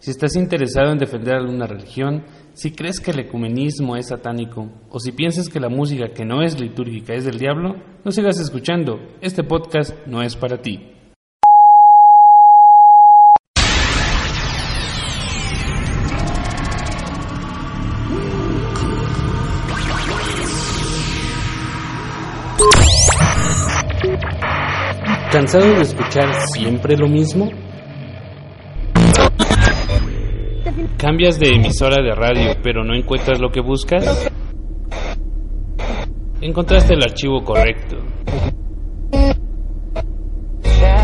Si estás interesado en defender alguna religión, si crees que el ecumenismo es satánico, o si piensas que la música que no es litúrgica es del diablo, no sigas escuchando. Este podcast no es para ti. ¿Cansado de escuchar siempre lo mismo? ¿Cambias de emisora de radio pero no encuentras lo que buscas? Encontraste el archivo correcto.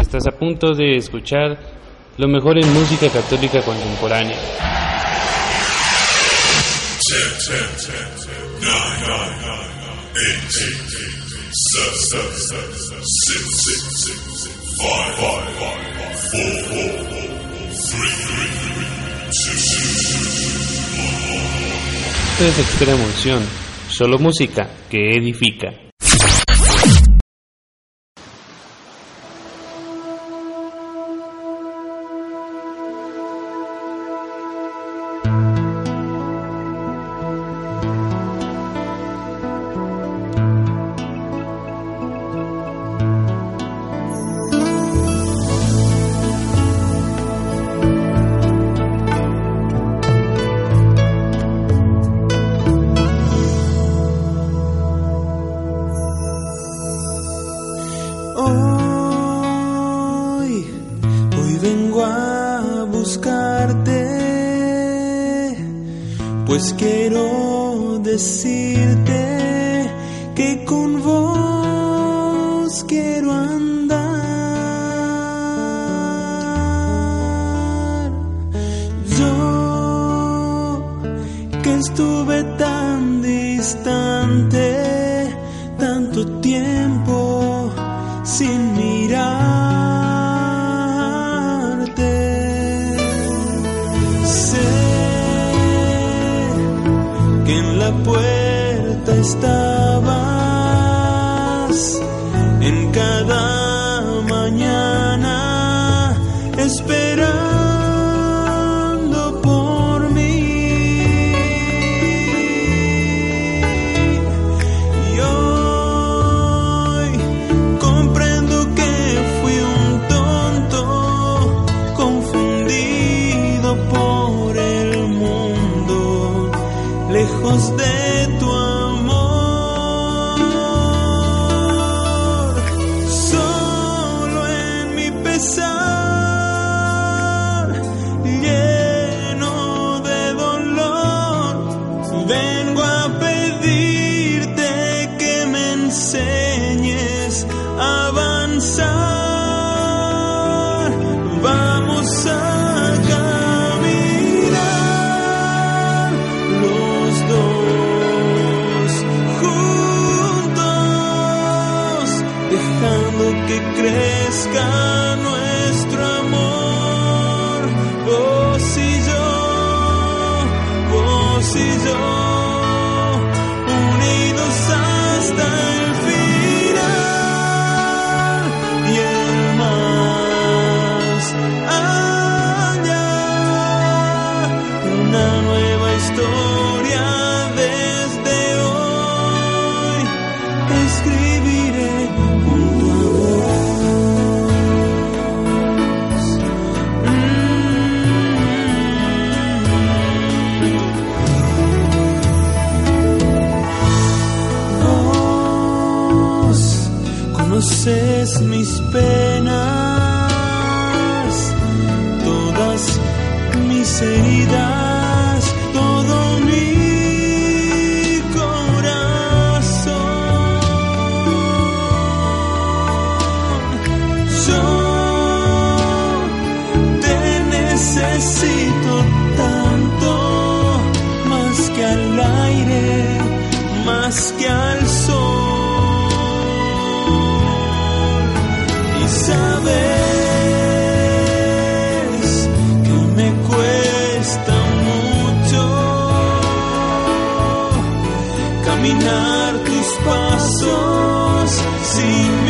Estás a punto de escuchar lo mejor en música católica contemporánea. Es Extrema Unción, solo música que edifica. kita caminar tus pasos sin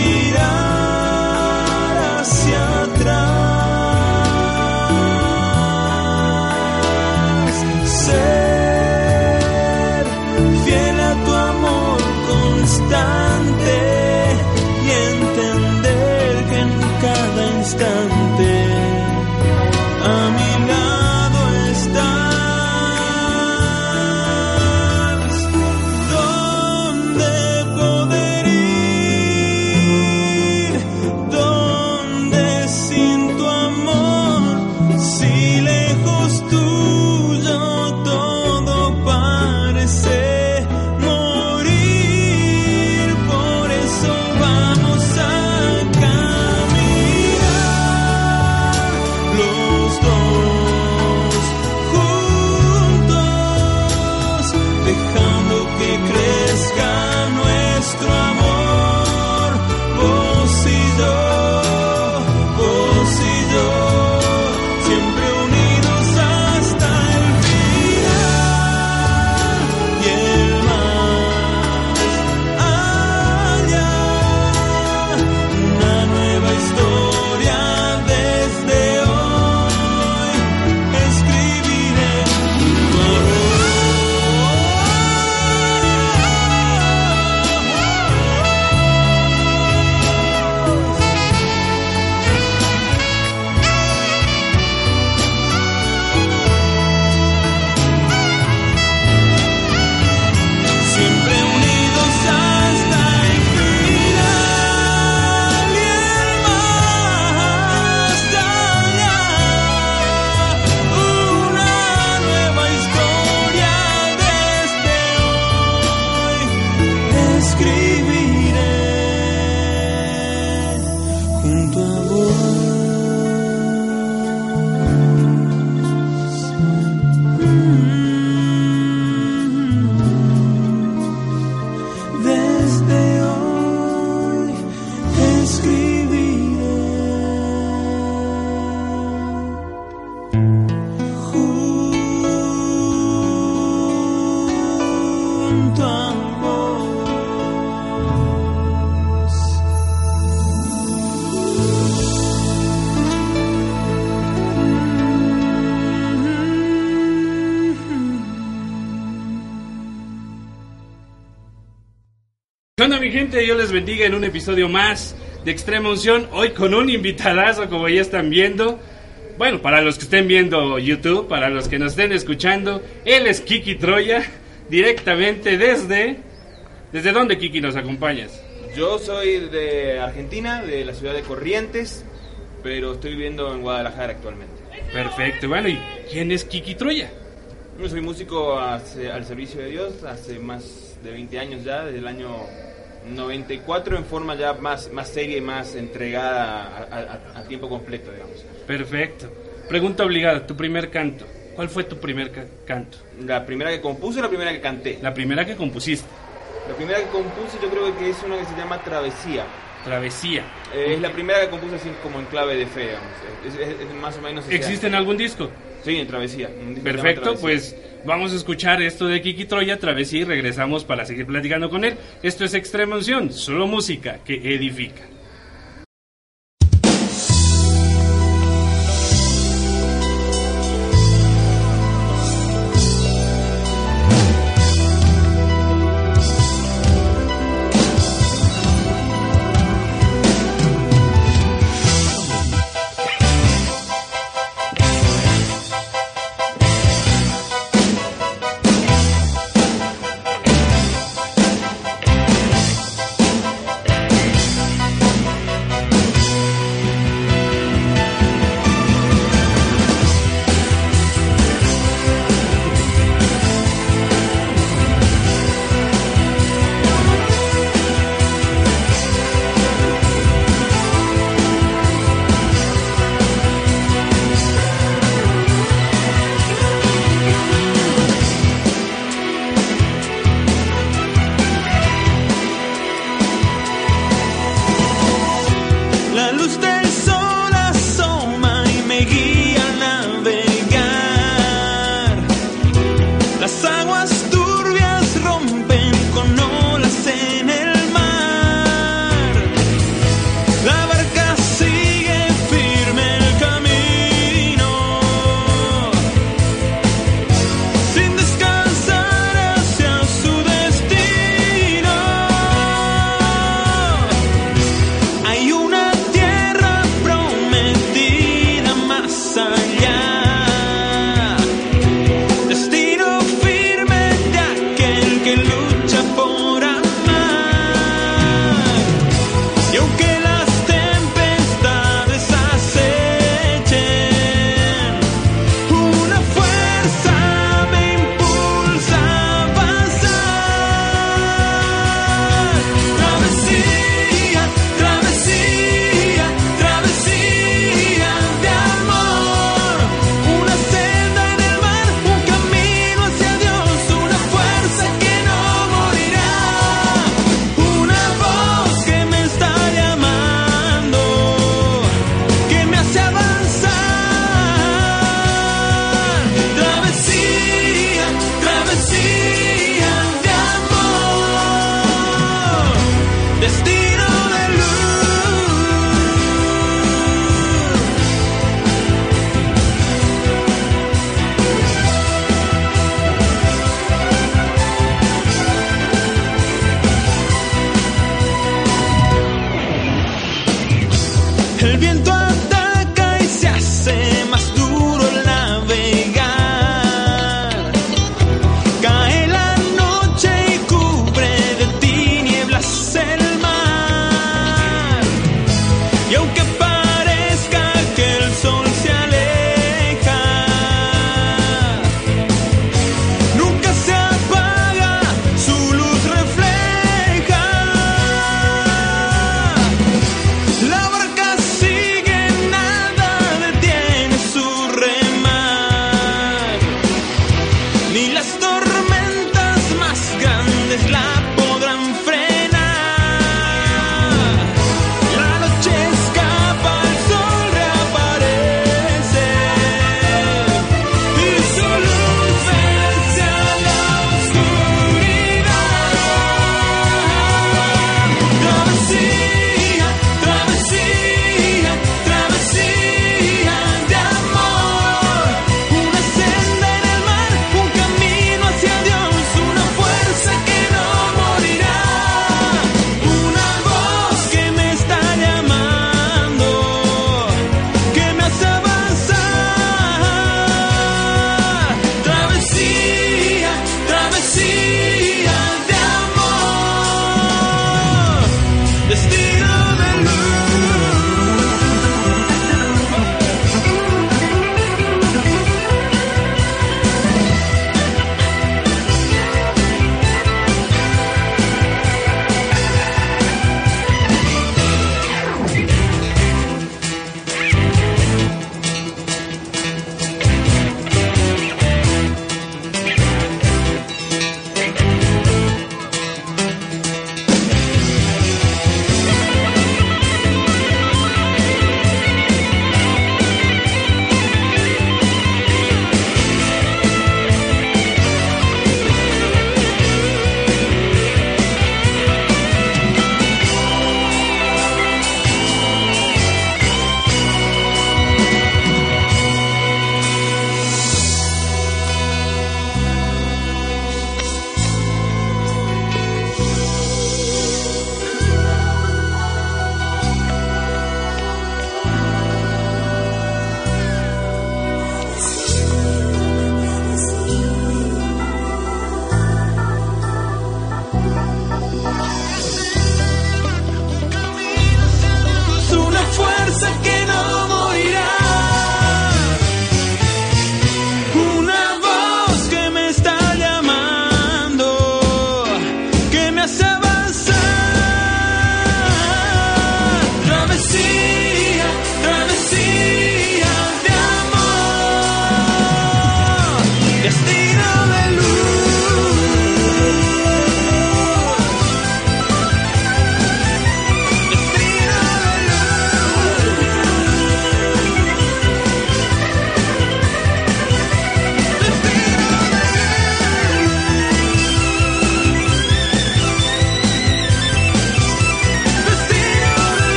gente? Dios les bendiga en un episodio más de Extrema Unción. Hoy con un invitadazo como ya están viendo. Bueno, para los que estén viendo YouTube, para los que nos estén escuchando, él es Kiki Troya, directamente desde... ¿Desde dónde Kiki nos acompañas? Yo soy de Argentina, de la ciudad de Corrientes, pero estoy viviendo en Guadalajara actualmente. Perfecto, bueno, ¿y quién es Kiki Troya? Yo soy músico hace- al servicio de Dios hace más de 20 años ya, desde el año 94 en forma ya más, más seria y más entregada a, a- a tiempo completo, digamos. Perfecto. Pregunta obligada, tu primer canto. ¿Cuál fue tu primer ca- canto? La primera que compuse o la primera que canté. La primera que compusiste, La primera que compuse yo creo que es una que se llama Travesía. Travesía. Eh, es la primera que compuse así como en clave de fe, digamos. Es, es- es más o menos... ¿Existe en algún disco? Sí, en Travesía. Perfecto, Travesía. pues vamos a escuchar esto de Kiki Troya, Travesía y regresamos para seguir platicando con él. Esto es Extrema Unción, solo música que edifica. Luz del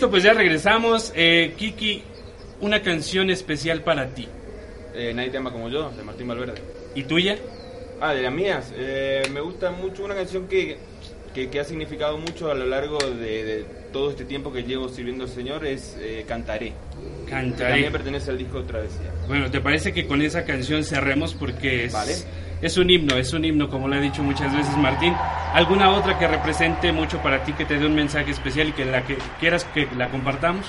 Listo, pues ya regresamos. Eh, Kiki, una canción especial para ti. Eh, Nadie te ama como yo, de Martín Valverde. ¿Y tuya? Ah, de las mías. Eh, me gusta mucho una canción que, que, que ha significado mucho a lo largo de, de todo este tiempo que llevo sirviendo al Señor. Es eh, Cantaré. Que Cantaré. también pertenece al disco Travesía. Bueno, ¿te parece que con esa canción cerremos? Porque es, Vale. Es un himno, es un himno, como lo ha dicho muchas veces Martín. ¿Alguna otra que represente mucho para ti, que te dé un mensaje especial y que la que quieras que la compartamos?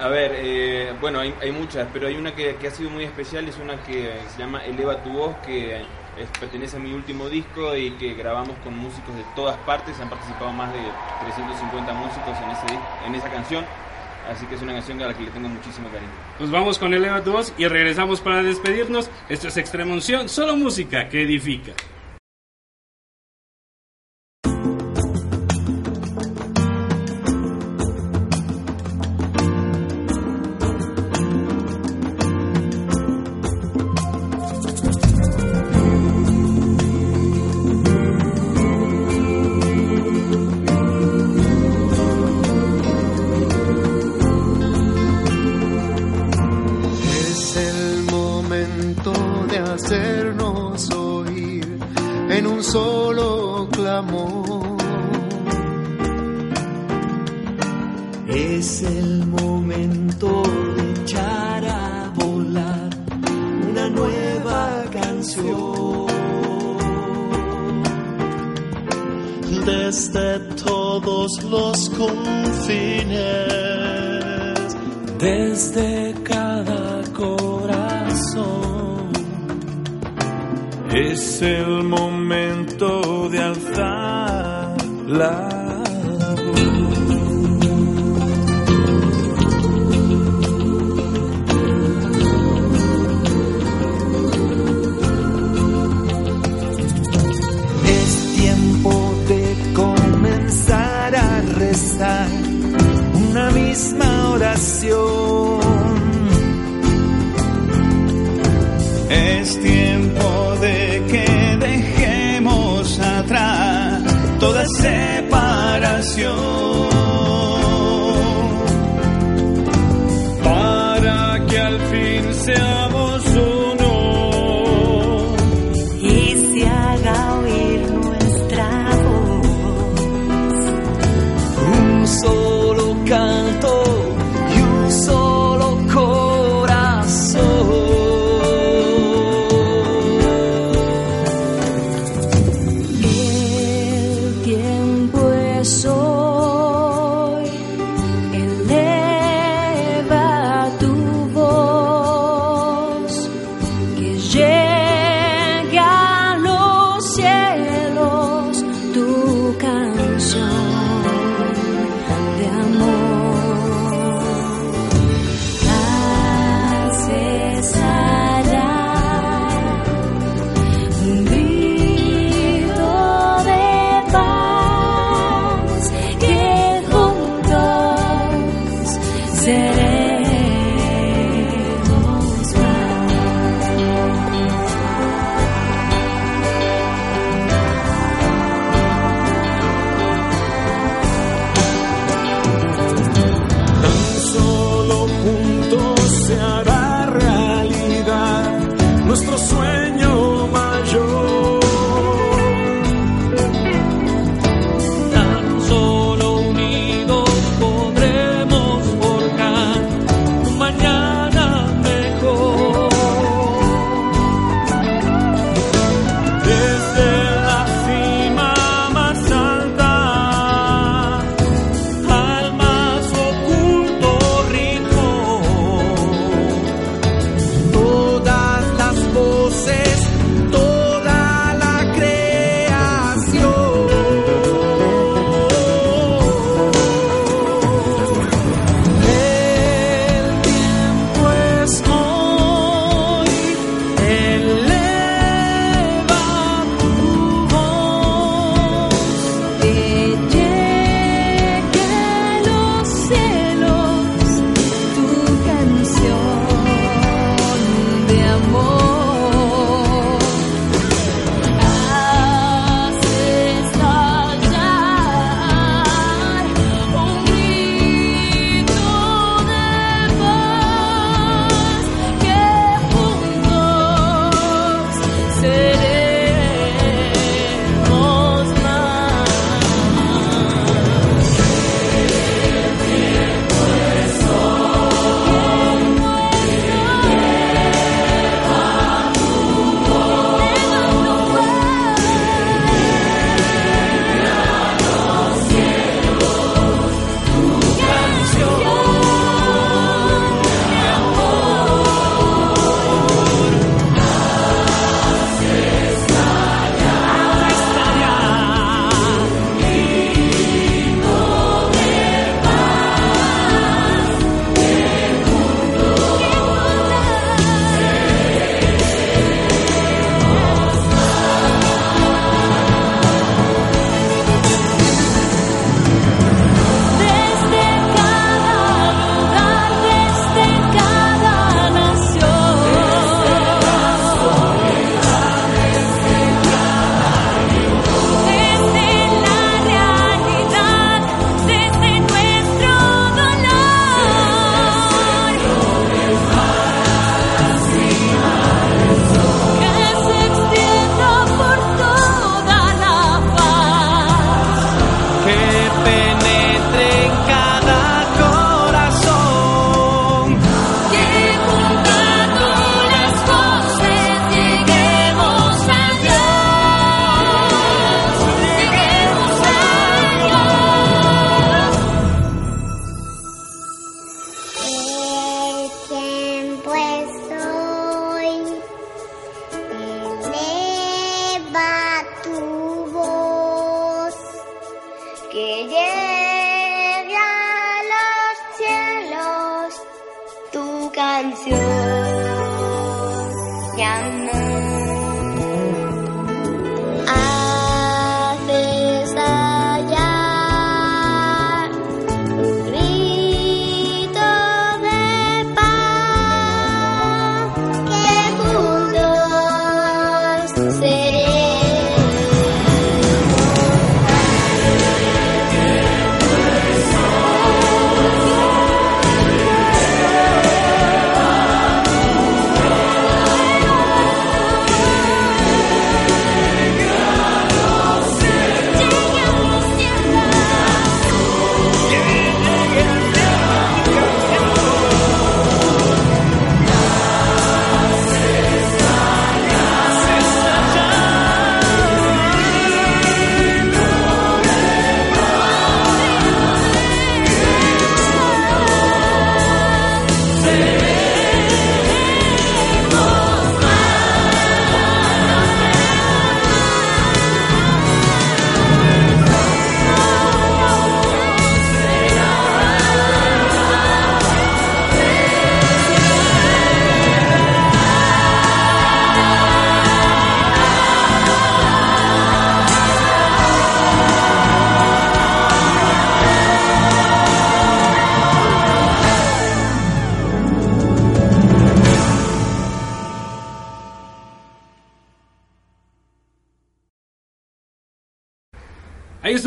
A ver, eh, bueno, hay, hay muchas, pero hay una que, que ha sido muy especial, es una que se llama Eleva tu voz, que es- pertenece a mi último disco y que grabamos con músicos de todas partes, han participado más de 350 músicos en, ese, en esa canción, así que es una canción a la que le tengo muchísimo cariño. Pues vamos con Eleva tu voz y regresamos para despedirnos. Esto es Extrema Unción, solo música que edifica. Confines, desde misma oración. Es tiempo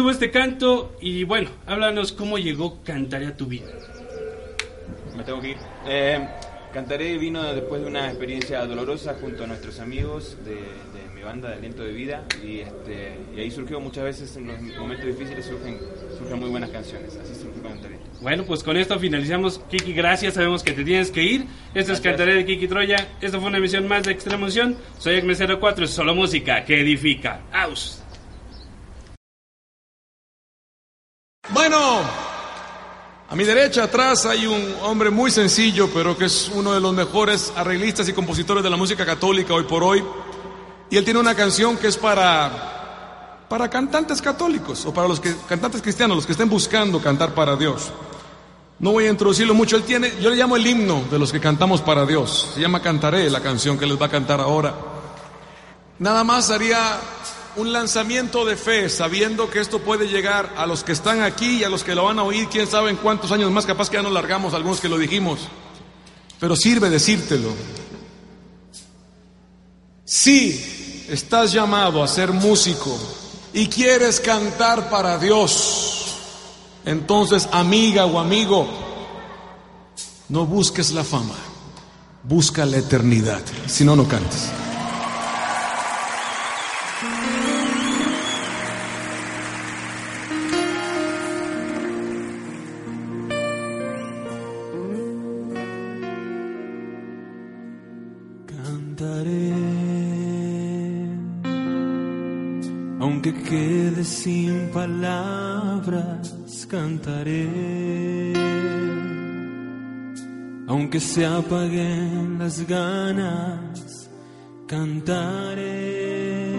estuvo este canto y bueno, háblanos cómo llegó Cantaré a tu vida. Me tengo que ir. Eh, Cantaré vino después de una experiencia dolorosa junto a nuestros amigos de, de mi banda de Aliento de Vida y, este, y ahí surgió muchas veces en los momentos difíciles surgen, surgen muy buenas canciones. Así surgió Cantaré. Bueno, pues con esto finalizamos. Kiki, gracias. Sabemos que te tienes que ir. Esto es Gracias. Cantaré de Kiki Troya. Esto fue una emisión más de Extrema Unción. Soy Acme 04. Es solo música que edifica. ¡Aus! Bueno, a mi derecha atrás hay un hombre muy sencillo, pero que es uno de los mejores arreglistas y compositores de la música católica hoy por hoy. Y él tiene una canción que es para, para cantantes católicos o para los que, cantantes cristianos, los que estén buscando cantar para Dios. No voy a introducirlo mucho. Él tiene, yo le llamo el himno de los que cantamos para Dios. Se llama Cantaré, la canción que les va a cantar ahora. Nada más haría un lanzamiento de fe, sabiendo que esto puede llegar a los que están aquí y a los que lo van a oír, quién sabe en cuántos años más, capaz que ya nos largamos algunos que lo dijimos. Pero sirve decírtelo. Si estás llamado a ser músico y quieres cantar para Dios, entonces amiga o amigo, no busques la fama, busca la eternidad, si no, no cantes. Palabras, cantaré, aunque se apaguen las ganas, cantaré,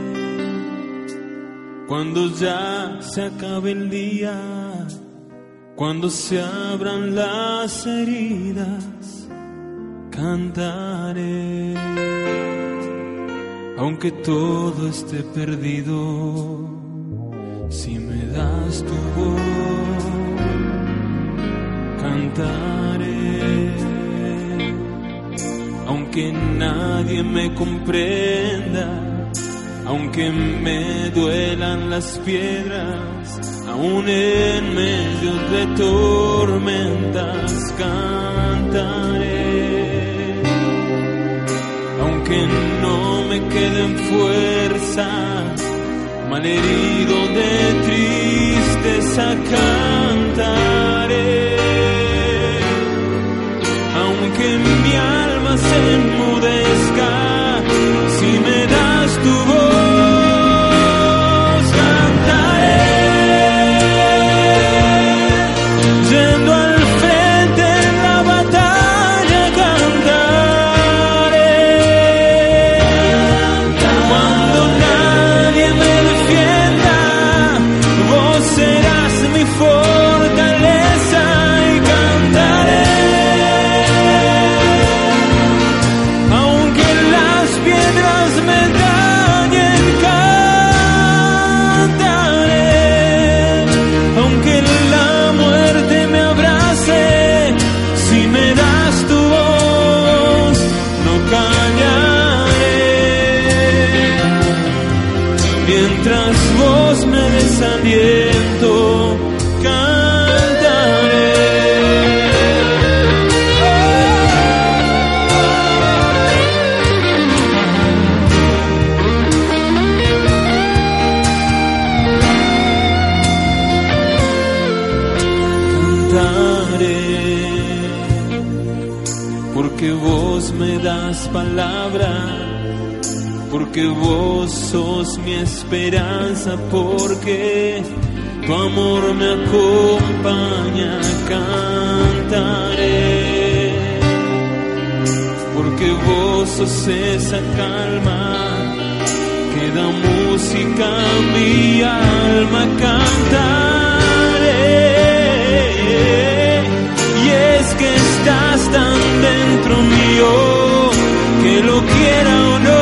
cuando ya se acabe el día, cuando se abran las heridas cantaré, aunque todo esté perdido, tu voz, cantaré, aunque nadie me comprenda, aunque me duelan las piedras, aún en medio de tormentas cantaré. Aunque no me queden fuerzas, malherido de tristeza cantaré, aunque mi alma se enmudezca, acompaña, cantaré, porque vos sos esa calma que da música a mi alma, cantaré, y es que estás tan dentro mío, que lo quiera o no.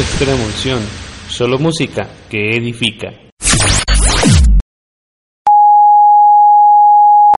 extrema unción, solo música que edifica.